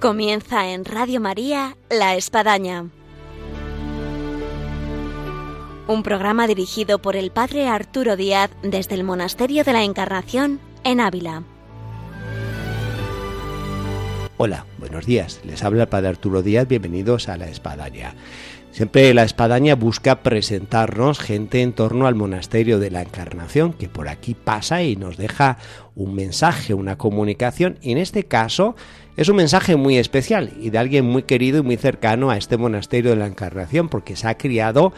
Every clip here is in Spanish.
Comienza en Radio María La Espadaña. Un programa dirigido por el Padre Arturo Díaz desde el Monasterio de la Encarnación en Ávila. Hola, buenos días. Les habla el Padre Arturo Díaz. Bienvenidos a La Espadaña. Siempre la espadaña busca presentarnos gente en torno al monasterio de la Encarnación, que por aquí pasa y nos deja un mensaje, una comunicación. Y en este caso es un mensaje muy especial y de alguien muy querido y muy cercano a este monasterio de la Encarnación, porque se ha criado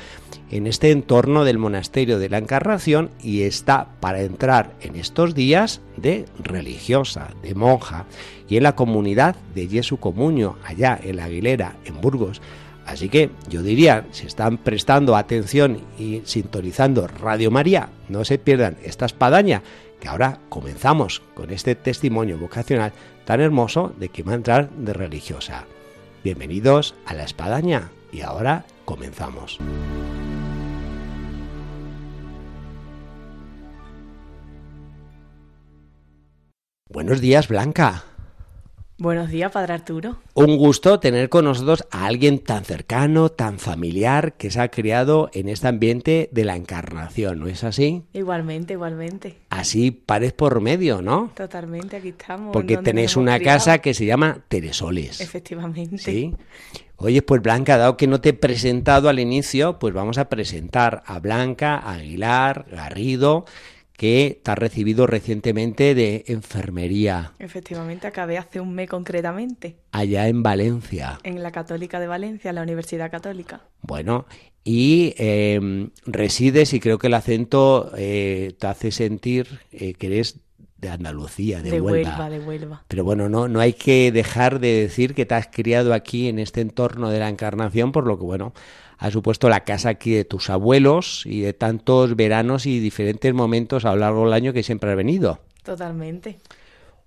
en este entorno del monasterio de la Encarnación y está para entrar en estos días de religiosa, de monja, y en la comunidad de Jesu Comunio, allá en la Aguilera, en Burgos. Así que yo diría, si están prestando atención y sintonizando Radio María, no se pierdan esta espadaña, que ahora comenzamos con este testimonio vocacional tan hermoso de que va a entrar de religiosa. Bienvenidos a la espadaña y ahora comenzamos. Buenos días, Blanca. Buenos días, Padre Arturo. Un gusto tener con nosotros a alguien tan cercano, tan familiar, que se ha criado en este ambiente de la encarnación, ¿no es así? Igualmente, igualmente. Así pares por medio, ¿no? Totalmente, aquí estamos. Porque tenéis una casa que se llama Teresoles. Efectivamente. Sí. Oye, pues Blanca, dado que no te he presentado al inicio, pues vamos a presentar a Blanca Aguilar Garrido, que te ha recibido recientemente de enfermería. Efectivamente, acabé hace un mes concretamente. Allá en Valencia. En la Católica de Valencia, la Universidad Católica. Bueno, y em, resides, y creo que el acento eh, te hace sentir eh, que eres de Andalucía, de, de Huelva. Huelva. De Huelva, Pero bueno, no, no hay que dejar de decir que te has criado aquí en este entorno de la Encarnación, por lo que bueno, ha supuesto la casa aquí de tus abuelos y de tantos veranos y diferentes momentos a lo largo del año que siempre has venido. Totalmente.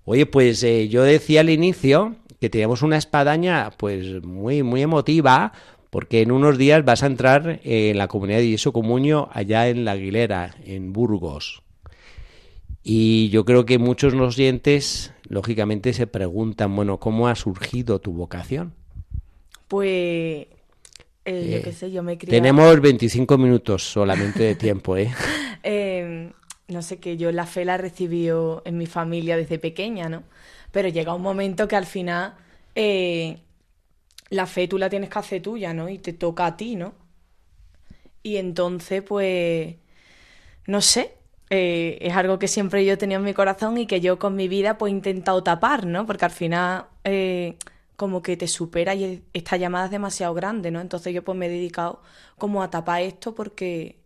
Oye, pues eh, yo decía al inicio que teníamos una espadaña pues muy, muy emotiva, porque en unos días vas a entrar en la comunidad de Yeso Comunio allá en La Aguilera, en Burgos. Y yo creo que muchos oyentes, lógicamente, se preguntan, bueno, ¿cómo ha surgido tu vocación? Pues eh, yo qué sé, yo me he criado... Tenemos 25 minutos solamente de tiempo, ¿eh? eh, no sé, que yo la fe la recibió en mi familia desde pequeña, ¿no? Pero llega un momento que al final eh, la fe tú la tienes que hacer tuya, ¿no? Y te toca a ti, ¿no? Y entonces, pues, no sé, eh, es algo que siempre yo he tenido en mi corazón y que yo con mi vida pues he intentado tapar, ¿no? Porque al final... Eh, como que te supera y esta llamada es demasiado grande, ¿no? Entonces yo pues me he dedicado como a tapar esto porque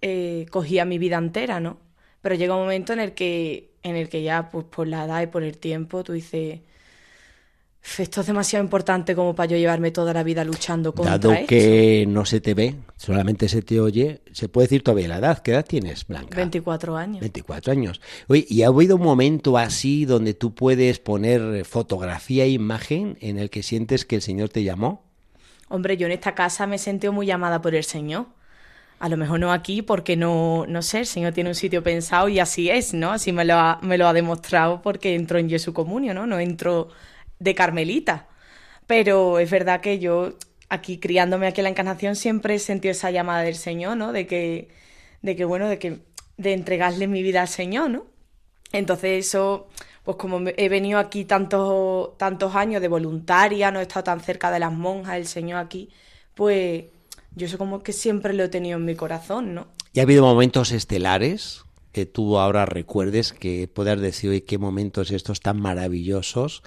eh, cogía mi vida entera, ¿no? Pero llega un momento en el que, en el que ya, pues por la edad y por el tiempo, tú dices, esto es demasiado importante como para yo llevarme toda la vida luchando contra Dado esto. que no se te ve, solamente se te oye, se puede decir todavía la edad. ¿Qué edad tienes, Blanca? 24 años. 24 años. Oye, ¿y ha habido un momento así donde tú puedes poner fotografía e imagen en el que sientes que el Señor te llamó? Hombre, yo en esta casa me he sentido muy llamada por el Señor. A lo mejor no aquí porque no, no sé, el Señor tiene un sitio pensado y así es, ¿no? Así me lo ha, me lo ha demostrado porque entro en Jesu Comunio, ¿no? No entro de Carmelita. Pero es verdad que yo aquí criándome aquí en la Encarnación siempre he sentido esa llamada del Señor, ¿no? De que, de que bueno, de que de entregarle mi vida al Señor, ¿no? Entonces eso, pues como he venido aquí tantos, tantos años de voluntaria, no he estado tan cerca de las monjas, el Señor aquí, pues yo eso como que siempre lo he tenido en mi corazón, ¿no? ¿Y ha habido momentos estelares que tú ahora recuerdes que puedas decir hoy qué momentos estos tan maravillosos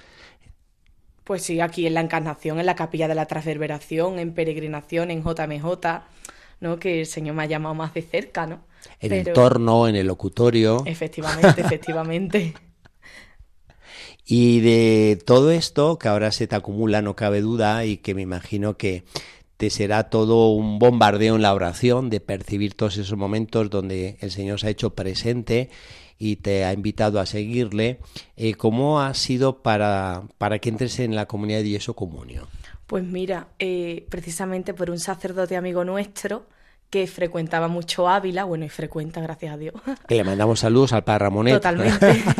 pues sí, aquí en la Encarnación, en la Capilla de la Transverberación, en Peregrinación, en JMJ, ¿no? Que el Señor me ha llamado más de cerca, ¿no? En Pero... el entorno, en el locutorio. Efectivamente, efectivamente. y de todo esto que ahora se te acumula, no cabe duda, y que me imagino que te será todo un bombardeo en la oración de percibir todos esos momentos donde el Señor se ha hecho presente y te ha invitado a seguirle. Eh, ¿Cómo ha sido para, para que entres en la comunidad de Yeso Comunio? Pues mira, eh, precisamente por un sacerdote amigo nuestro que frecuentaba mucho Ávila, bueno, y frecuenta, gracias a Dios. Que le mandamos saludos al padre Ramonet. Totalmente.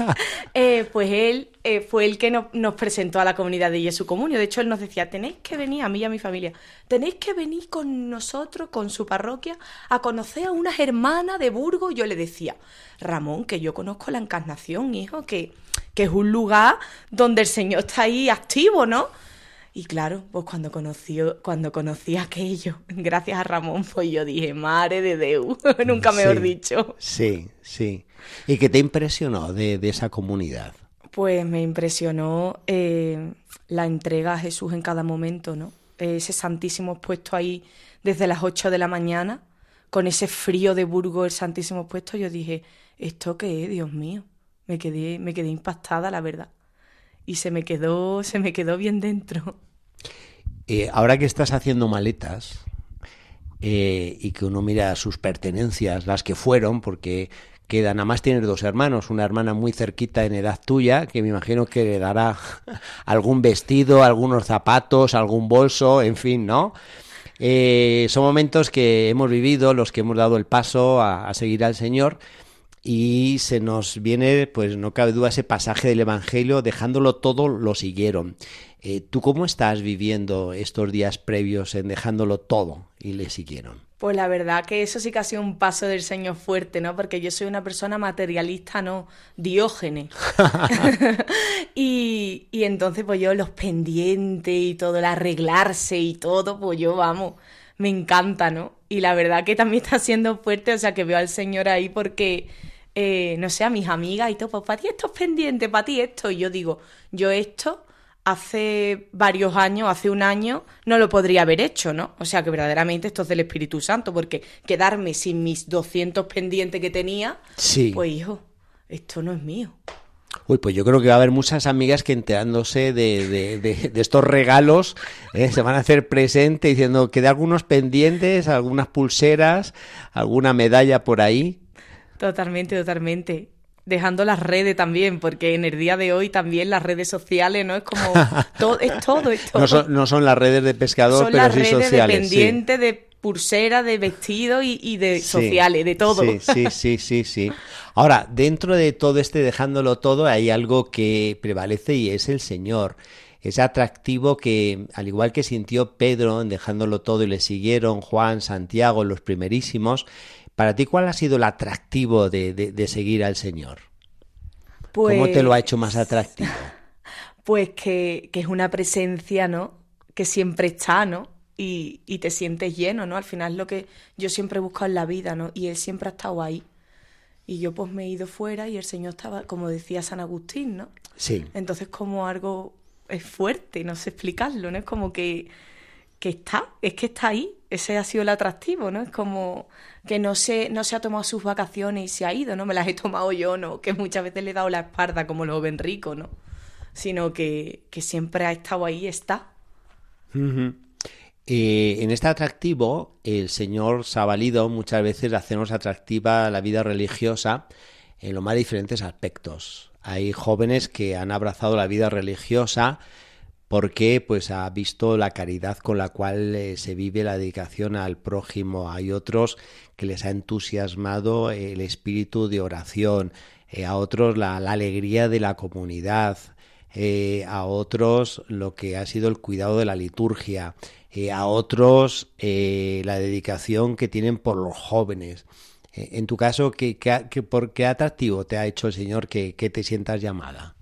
Eh, pues él eh, fue el que nos presentó a la comunidad de Jesu Comunio. De hecho, él nos decía, tenéis que venir, a mí y a mi familia, tenéis que venir con nosotros, con su parroquia, a conocer a unas hermanas de Burgos. Yo le decía, Ramón, que yo conozco la Encarnación, hijo, que, que es un lugar donde el Señor está ahí activo, ¿no? Y claro, pues cuando conocí, cuando conocí aquello, gracias a Ramón, pues yo dije, madre de Deu, nunca mejor dicho. Sí, sí. ¿Y qué te impresionó de, esa comunidad? Pues me impresionó eh, la entrega a Jesús en cada momento, ¿no? Ese Santísimo puesto ahí desde las 8 de la mañana, con ese frío de Burgos, el Santísimo puesto, yo dije, ¿esto qué es, Dios mío? Me quedé, me quedé impactada, la verdad. Y se me quedó, se me quedó bien dentro. Eh, ahora que estás haciendo maletas eh, y que uno mira sus pertenencias, las que fueron, porque queda, nada más tienes dos hermanos, una hermana muy cerquita en edad tuya, que me imagino que le dará algún vestido, algunos zapatos, algún bolso, en fin, ¿no? Eh, son momentos que hemos vivido, los que hemos dado el paso a seguir al Señor, y se nos viene, pues no cabe duda, ese pasaje del Evangelio, dejándolo todo, lo siguieron. Eh, ¿Tú cómo estás viviendo estos días previos en dejándolo todo y le siguieron? Pues la verdad que eso sí que ha sido un paso del Señor fuerte, ¿no? Porque yo soy una persona materialista, no diógenes. y, y entonces, pues yo los pendientes y todo, el arreglarse y todo, pues yo, vamos, me encanta, ¿no? Y la verdad que también está siendo fuerte, o sea, que veo al Señor ahí porque, eh, no sé, a mis amigas y todo, pues para ti esto es pendiente, para ti esto. Y yo digo, yo esto hace varios años, hace un año, no lo podría haber hecho, ¿no? O sea que verdaderamente esto es del Espíritu Santo, porque quedarme sin mis 200 pendientes que tenía, sí. pues hijo, esto no es mío. Uy, pues yo creo que va a haber muchas amigas que enterándose de, de, de, estos regalos eh, se van a hacer presente diciendo que de algunos pendientes, algunas pulseras, alguna medalla por ahí. Totalmente, totalmente dejando las redes también, porque en el día de hoy también las redes sociales, ¿no? Es como, todo, es todo, es todo. No son, no son las redes de pescador, son pero las sí redes sociales. De de pulsera, de vestido y, de sociales, de todo. Sí, sí, sí, sí, sí. Ahora, dentro de todo este dejándolo todo, hay algo que prevalece y es el Señor. Ese atractivo que, al igual que sintió Pedro en dejándolo todo y le siguieron Juan, Santiago, los primerísimos, para ti, ¿cuál ha sido el atractivo de, seguir al Señor? ¿Cómo te lo ha hecho más pues atractivo? Pues que, es una presencia, ¿no? Que siempre está, ¿no? Y, y, te sientes lleno, ¿no? Al final es lo que yo siempre he buscado en la vida, ¿no? Y Él siempre ha estado ahí. Y yo pues me he ido fuera y el Señor estaba, como decía San Agustín, ¿no? Sí. Entonces como algo es fuerte, no sé explicarlo, ¿no? Es como que, que está, es que está ahí ese ha sido el atractivo, ¿no? Es como que no se, no se ha tomado sus vacaciones y se ha ido, ¿no? Me las he tomado yo, ¿no? Que muchas veces le he dado la espalda como lo ven rico, ¿no? Sino que, siempre ha estado ahí está. Eh, en este atractivo, el Señor se ha valido muchas veces de hacernos atractiva la vida religiosa en los más diferentes aspectos. Hay jóvenes que han abrazado la vida religiosa porque pues ha visto la caridad con la cual eh, se vive la dedicación al prójimo. Hay otros que les ha entusiasmado el espíritu de oración, eh, a otros la, alegría de la comunidad, eh, a otros lo que ha sido el cuidado de la liturgia, a otros la dedicación que tienen por los jóvenes. en tu caso, ¿qué, qué, por qué atractivo te ha hecho el Señor que te sientas llamada?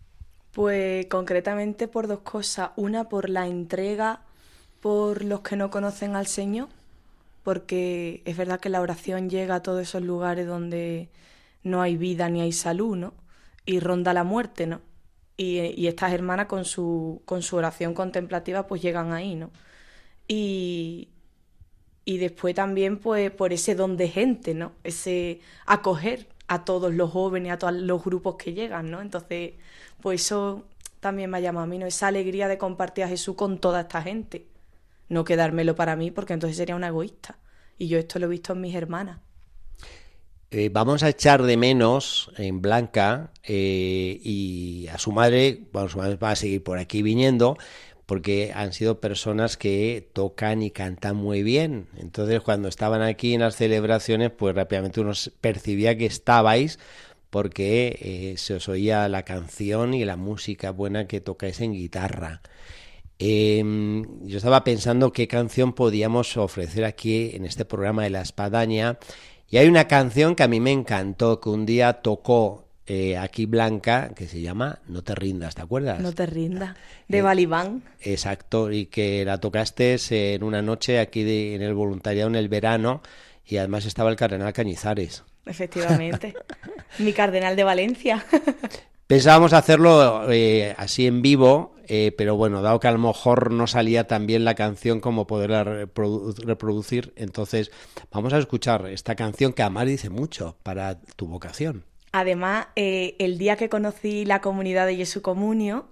Pues concretamente por dos cosas. Una por la entrega por los que no conocen al Señor, porque es verdad que la oración llega a todos esos lugares donde no hay vida ni hay salud, ¿no? Y ronda la muerte, ¿no? Y, estas hermanas con su, con su oración contemplativa pues llegan ahí, ¿no? Y, y después también pues por ese don de gente, ¿no? Ese acoger a todos los jóvenes, a todos los grupos que llegan, ¿no? Entonces pues eso también me ha llamado a mí, ¿no? Esa alegría de compartir a Jesús con toda esta gente. No quedármelo para mí, porque entonces sería una egoísta. Y yo esto lo he visto en mis hermanas. Eh, vamos a echar de menos en Blanca eh, y a su madre, bueno, su madre va a seguir por aquí viniendo, porque han sido personas que tocan y cantan muy bien. Entonces, cuando estaban aquí en las celebraciones, pues rápidamente uno percibía que estabais porque eh, se os oía la canción y la música buena que tocáis en guitarra. Em, yo estaba pensando qué canción podíamos ofrecer aquí en este programa de La Espadaña. Y hay una canción que a mí me encantó, que un día tocó eh, aquí Blanca, que se llama No te rindas, ¿te acuerdas? No te rindas, de eh, Exacto, y que la tocaste en una noche aquí en el voluntariado en el verano, y además estaba el cardenal Cañizares. Efectivamente, mi cardenal de Valencia. Pensábamos hacerlo eh, así en vivo, eh, pero bueno, dado que a lo mejor no salía tan bien la canción como poderla reproducir, entonces vamos a escuchar esta canción que Amar dice mucho para tu vocación. Además, eh, el día que conocí la comunidad de Jesu Comunio,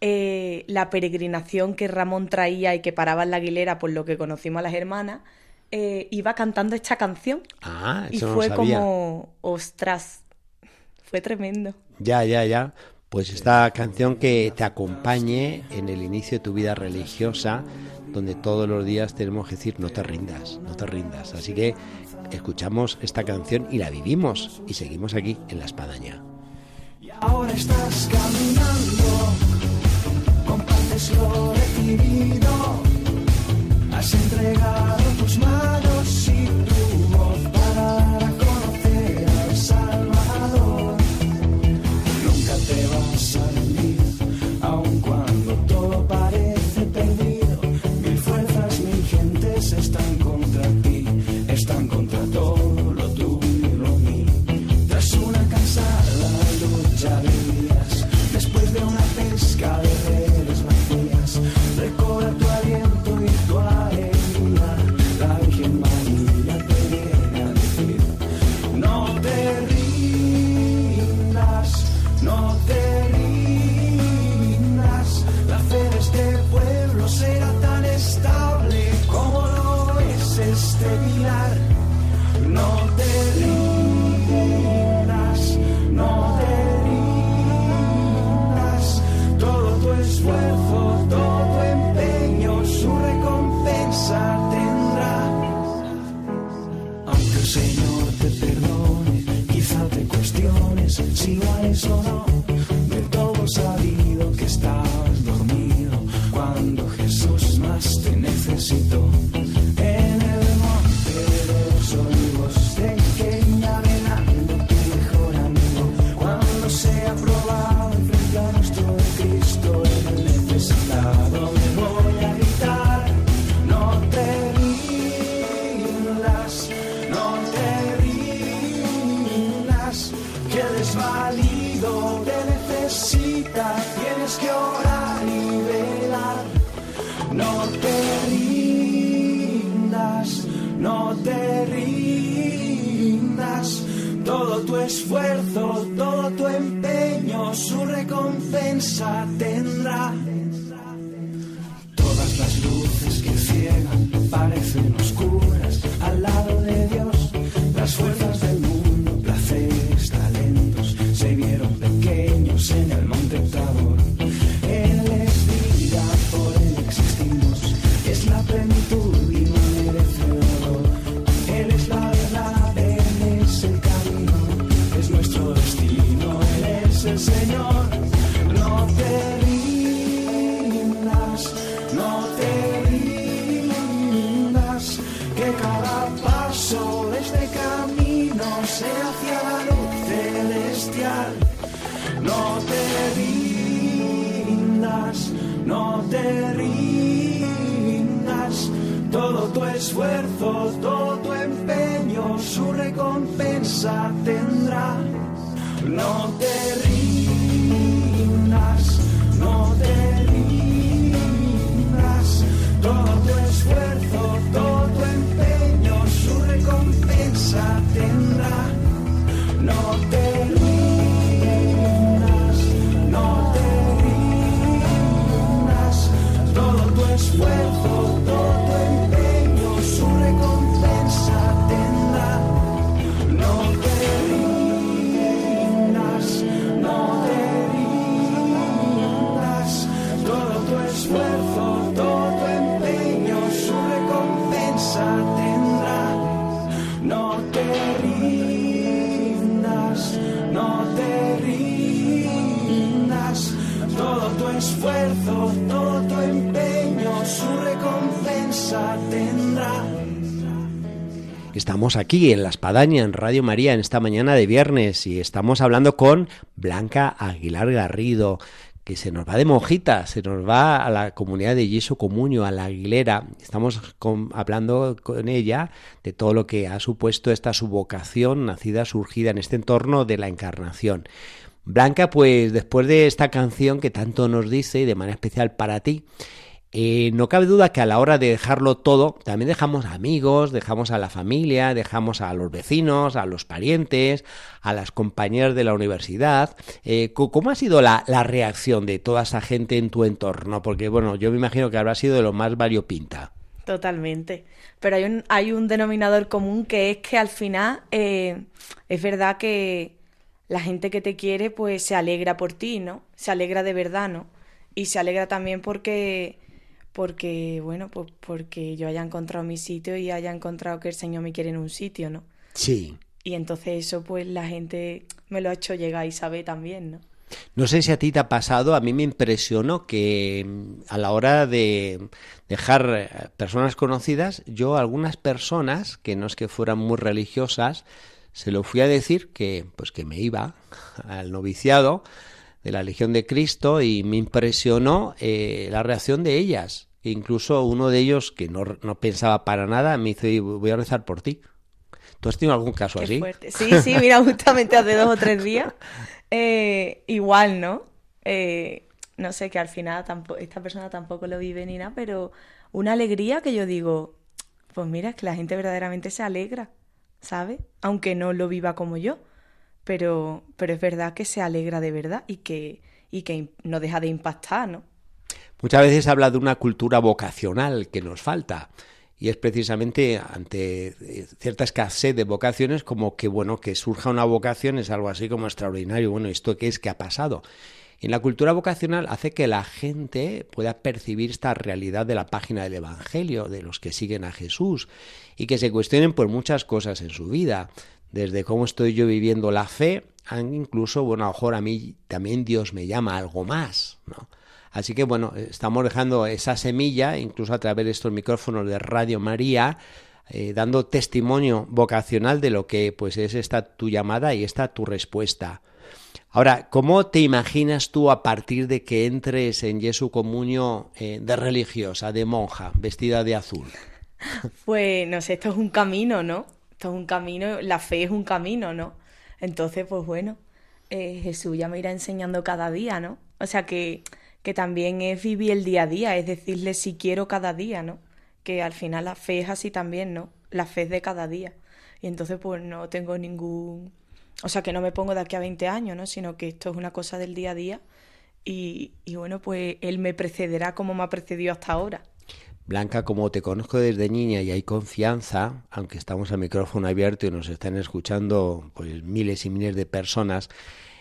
la peregrinación que Ramón traía y que paraba en la Aguilera, por lo que conocimos a las hermanas, iba cantando esta canción. Ah, eso y fue como, ostras, fue tremendo. Ya, ya, ya. Pues esta canción que te acompañe en el inicio de tu vida religiosa, donde todos los días tenemos que decir no te rindas, no te rindas. Así que escuchamos esta canción y la vivimos y seguimos aquí en la espadaña. Y ahora estás caminando, compartes lo recibido, has entregado tus manos Señor te perdone, quizá te cuestiones si vales o no. Esfuerzo, todo tu empeño, su recompensa tendrá. Todas las luces que ciegan parecen oscuras no te rindas, todo tu esfuerzo, todo tu empeño, su recompensa tendrá. No te rindas, recompensa tendrá. No te rindas, no te rindas. Todo tu esfuerzo, todo tu empeño, su recompensa tendrá. Estamos aquí en La Espadaña, en Radio María, en esta mañana de viernes, y estamos hablando con Blanca Aguilar Garrido, que se nos va de monjita, se nos va a la comunidad de Yeso Comunio, a la Aguilera. Estamos con- hablando con ella de todo lo que ha supuesto esta su vocación, nacida, surgida en este entorno de la encarnación. Blanca, pues después de esta canción que tanto nos dice, y de manera especial para ti, eh, no cabe duda que a la hora de dejarlo todo, también dejamos amigos, dejamos a la familia, dejamos a los vecinos, a los parientes, a las compañeras de la universidad. Eh, ¿Cómo ha sido la, la reacción de toda esa gente en tu entorno? Porque, bueno, yo me imagino que habrá sido de lo más variopinta. Totalmente. Pero hay un, hay un denominador común que es que al final eh, es verdad que la gente que te quiere pues se alegra por ti, ¿no? Se alegra de verdad, ¿no? Y se alegra también porque, porque bueno, pues porque yo haya encontrado mi sitio y haya encontrado que el Señor me quiere en un sitio, ¿no? Sí. Y entonces eso pues la gente me lo ha hecho llegar y sabe también, ¿no? No sé si a ti te ha pasado, a mí me impresionó que mm, a la hora de dejar eh, personas conocidas, yo a algunas personas que no es que fueran muy religiosas, se lo fui a decir que pues que me iba al noviciado de la Legión de Cristo y me impresionó eh, la reacción de ellas. E incluso uno de ellos que no, no pensaba para nada me dice, voy a rezar por ti. ¿Tú has tenido algún caso Qué así? fuerte. Sí, sí, mira, justamente hace dos o tres días. eh, igual, ¿no? Eh, no sé, que al final tampoco, esta persona tampoco lo vive ni nada, pero una alegría que yo digo, pues mira, es que la gente verdaderamente se alegra, ¿sabes? Aunque no lo viva como yo, pero, pero es verdad que se alegra de verdad y que, y que no deja de impactar, ¿no? Muchas veces habla de una cultura vocacional que nos falta y es precisamente ante eh, cierta escasez de vocaciones como que bueno que surja una vocación es algo así como extraordinario. Bueno esto qué es que ha pasado en la cultura vocacional hace que la gente pueda percibir esta realidad de la página del Evangelio, de los que siguen a Jesús, y que se cuestionen por muchas cosas en su vida, desde cómo estoy yo viviendo la fe, incluso, bueno, a lo mejor a mí también Dios me llama algo más, ¿no? Así que bueno, estamos dejando esa semilla, incluso a través de estos micrófonos de Radio María, eh, dando testimonio vocacional de lo que pues es esta tu llamada y esta tu respuesta. Ahora, ¿cómo te imaginas tú a partir de que entres en Jesu Comunio eh, de religiosa, de monja, vestida de azul? Pues no sé, esto es un camino, ¿no? Esto es un camino, la fe es un camino, ¿no? Entonces, pues bueno, eh, Jesús ya me irá enseñando cada día, ¿no? O sea que, que también es vivir el día a día, es decirle si quiero cada día, ¿no? Que al final la fe es así también, ¿no? La fe es de cada día. Y entonces, pues no tengo ningún... O sea, que no me pongo de aquí a 20 años, ¿no? Sino que esto es una cosa del día a día. Y, y bueno, pues Él me precederá como me ha precedido hasta ahora. Blanca, como te conozco desde niña y hay confianza, aunque estamos al micrófono abierto y nos están escuchando pues miles y miles de personas,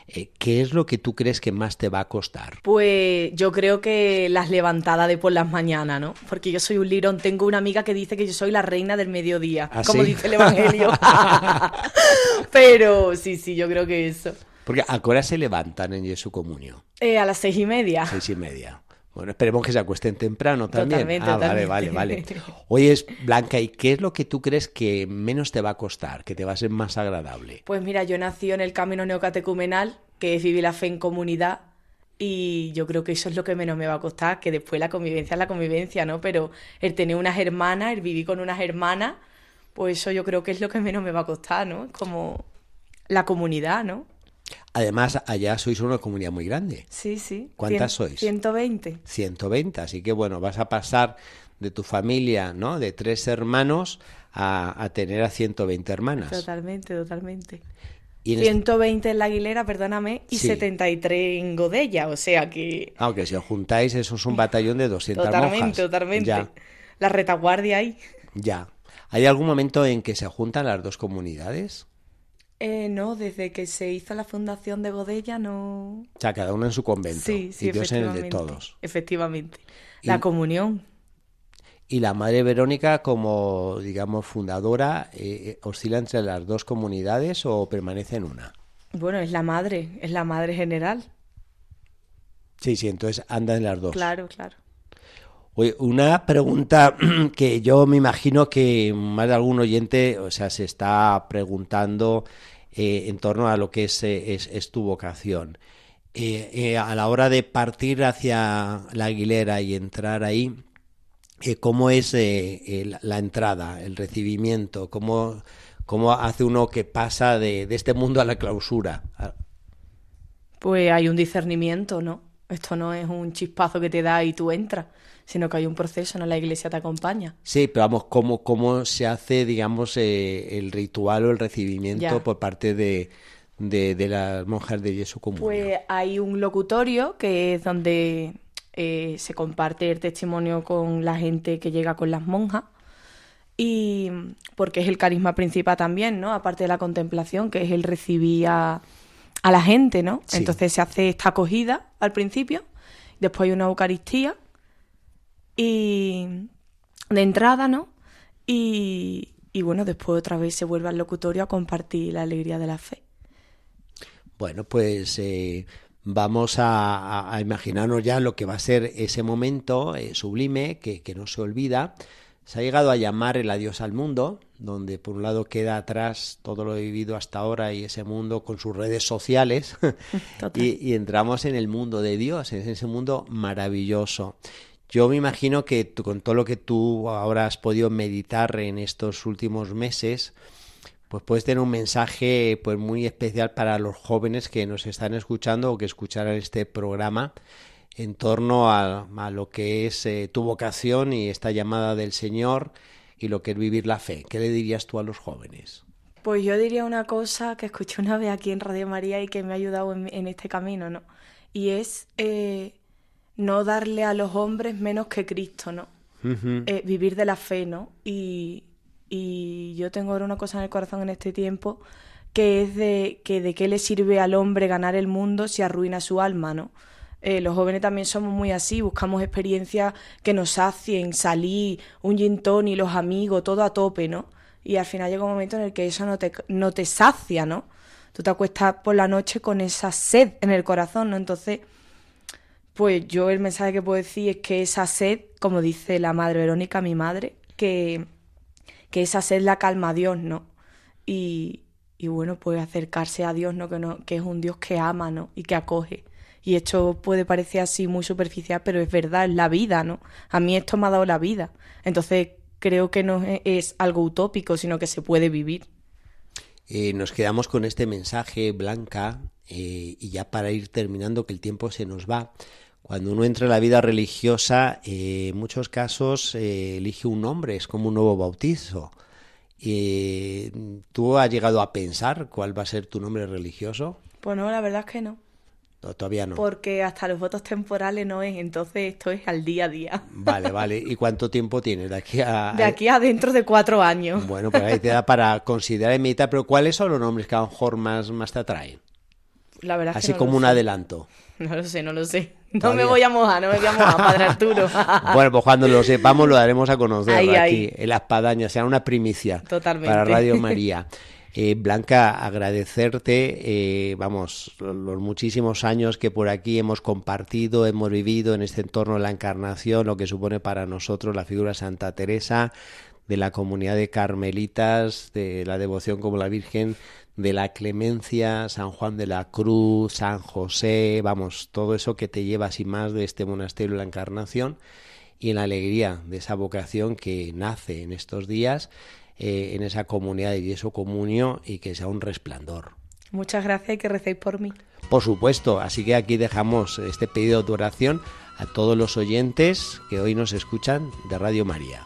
eh, ¿qué es lo que tú crees que más te va a costar? Pues yo creo que las levantadas de por las mañanas, ¿no? Porque yo soy un lirón. Tengo una amiga que dice que yo soy la reina del mediodía, ¿Ah, como sí? dice el Evangelio. Pero sí, sí, yo creo que eso. Porque a qué hora se levantan en Comunio, Eh, a las seis y media. seis y media. Bueno, esperemos que se acuesten temprano también. Totalmente, ah, vale, vale, totalmente. vale. Oye, es Blanca, ¿y qué es lo que tú crees que menos te va a costar, que te va a ser más agradable? Pues mira, yo nací en el camino neocatecumenal, que es vivir la fe en comunidad, y yo creo que eso es lo que menos me va a costar, que después la convivencia es la convivencia, ¿no? Pero el tener unas hermanas, el vivir con unas hermanas, pues eso yo creo que es lo que menos me va a costar, ¿no? Como la comunidad, ¿no? Además, allá sois una comunidad muy grande. Sí, sí. ¿Cuántas Cien- sois? 120. 120, así que bueno, vas a pasar de tu familia, ¿no? De tres hermanos a, a tener a 120 hermanas. Totalmente, totalmente. Y en este- 120 en la Aguilera, perdóname, y Sí. 73 en Godella, o sea que... Aunque si os juntáis, eso es un batallón de 200 Totalmente, monjas. totalmente. Ya, La retaguardia ahí. ya. ¿Hay algún momento en que se juntan las dos comunidades? Eh, no, desde que se hizo la fundación de Godella no... O sea, cada uno en su convento. Sí, sí, y Dios en el efectivamente. de todos. Efectivamente. Y- La comunión. Y la Madre Verónica, como, digamos, fundadora, eh, ¿oscila entre las dos comunidades o permanece en una? Bueno, es la madre, es la madre general. Sí, sí, entonces anda en las dos. Claro, claro. Oye, una pregunta que yo me imagino que más de algún oyente, o sea, se está preguntando eh, en torno a lo que es, eh, es, es tu vocación. Eh, a la hora de partir hacia la Aguilera y entrar ahí, ¿cómo es la entrada, el recibimiento? ¿Cómo, cómo hace uno que pasa de, este mundo a la clausura? Pues hay un discernimiento, ¿no? Esto no es un chispazo que te da y tú entras, sino que hay un proceso, ¿no? La iglesia te acompaña. Sí, pero vamos, ¿cómo, cómo se hace, digamos, eh, el ritual o el recibimiento Ya. por parte de, de, de las monjas de Yesu Comunio? Pues hay un locutorio que es donde eh, se comparte el testimonio con la gente que llega con las monjas. Y porque es el carisma principal también, ¿no? Aparte de la contemplación, que es el recibir a, a la gente, ¿no? Sí. Entonces se hace esta acogida al principio, después hay una Eucaristía y de entrada, ¿no? Y, y bueno, después otra vez se vuelve al locutorio a compartir la alegría de la fe. Bueno, pues eh, vamos a, a- a imaginarnos ya lo que va a ser ese momento eh, sublime que, que no se olvida. Se ha llegado a llamar el adiós al mundo, donde por un lado queda atrás todo lo vivido hasta ahora y ese mundo con sus redes sociales y, y entramos en el mundo de Dios, en ese mundo maravilloso. Yo me imagino que tú- con todo lo que tú ahora has podido meditar en estos últimos meses, pues puedes tener un mensaje pues muy especial para los jóvenes que nos están escuchando o que escucharán este programa en torno a, a lo que es eh, tu vocación y esta llamada del Señor y lo que es vivir la fe. ¿Qué le dirías tú a los jóvenes? Pues yo diría una cosa que escuché una vez aquí en Radio María y que me ha ayudado en, en este camino, ¿no? Y es eh, no darle a los hombres menos que Cristo, ¿no? Eh, vivir de la fe, ¿no? Y, y yo tengo ahora una cosa en el corazón en este tiempo que es de que de qué le sirve al hombre ganar el mundo si arruina su alma, ¿no? Eh, los jóvenes también somos muy así, buscamos experiencias que nos sacien, salir, un gin y los amigos, todo a tope, ¿no? Y al final llega un momento en el que eso no te, no te sacia, ¿no? Tú te acuestas por la noche con esa sed en el corazón, ¿no? Entonces, pues yo el mensaje que puedo decir es que esa sed, como dice la madre Verónica, mi madre, que, que esa sed la calma a Dios, ¿no? Y, y bueno, pues acercarse a Dios, ¿no? Que, no, que es un Dios que ama, ¿no? Y que acoge. Y esto puede parecer así muy superficial, pero es verdad, es la vida, ¿no? A mí esto me ha dado la vida. Entonces creo que no es, algo utópico, sino que se puede vivir. Eh, nos quedamos con este mensaje, Blanca, eh, y ya para ir terminando, que el tiempo se nos va. Cuando uno entra en la vida religiosa, eh, en muchos casos eh, elige un nombre, es como un nuevo bautizo. ¿Tú has llegado a pensar cuál va a ser tu nombre religioso? Pues no, la verdad es que no. No, todavía no. Porque hasta los votos temporales no es, entonces esto es al día a día. Vale, vale. ¿Y cuánto tiempo tienes de aquí a...? De aquí a dentro de cuatro años. Bueno, pues ahí te da para considerar y meditar, pero ¿cuáles son los nombres que a lo mejor más, más te atraen? La verdad es Así que no como un sé. adelanto. No lo sé, no lo sé. No Todavía. me voy a mojar, no me voy a mojar, Padre Arturo. Bueno, pues cuando lo sepamos lo daremos a conocer Ahí, aquí ahí. en la espadaña, será una primicia Totalmente. para Radio María. Eh, Blanca, agradecerte, eh, vamos, los muchísimos años que por aquí hemos compartido, hemos vivido en este entorno de la encarnación, lo que supone para nosotros la figura Santa Teresa, de la comunidad de carmelitas, de la devoción como la Virgen, de la clemencia, San Juan de la Cruz, San José, vamos, todo eso que te llevas y más de este monasterio de la encarnación y en la alegría de esa vocación que nace en estos días eh, en esa comunidad de Yeso Comunio y que sea un resplandor. Muchas gracias y que recéis por mí. Por supuesto, así que aquí dejamos este pedido de oración a todos los oyentes que hoy nos escuchan de Radio María.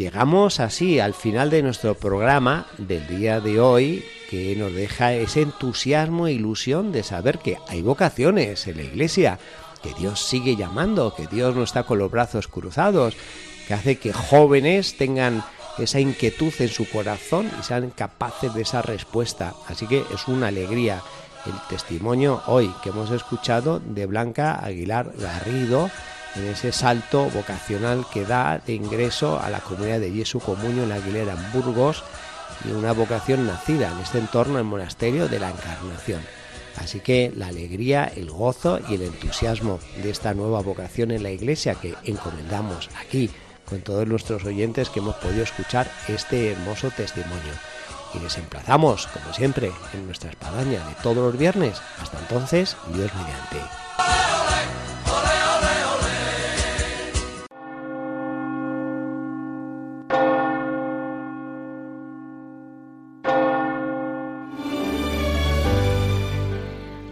Llegamos así al final de nuestro programa del día de hoy que nos deja ese entusiasmo e ilusión de saber que hay vocaciones en la iglesia, que Dios sigue llamando, que Dios no está con los brazos cruzados, que hace que jóvenes tengan esa inquietud en su corazón y sean capaces de esa respuesta. Así que es una alegría el testimonio hoy que hemos escuchado de Blanca Aguilar Garrido en ese salto vocacional que da de ingreso a la comunidad de Jesu Comunio en Aguilera en Burgos y una vocación nacida en este entorno, el monasterio de la Encarnación. Así que la alegría, el gozo y el entusiasmo de esta nueva vocación en la iglesia que encomendamos aquí con todos nuestros oyentes que hemos podido escuchar este hermoso testimonio. Y les emplazamos, como siempre, en nuestra espadaña de todos los viernes. Hasta entonces, Dios mediante.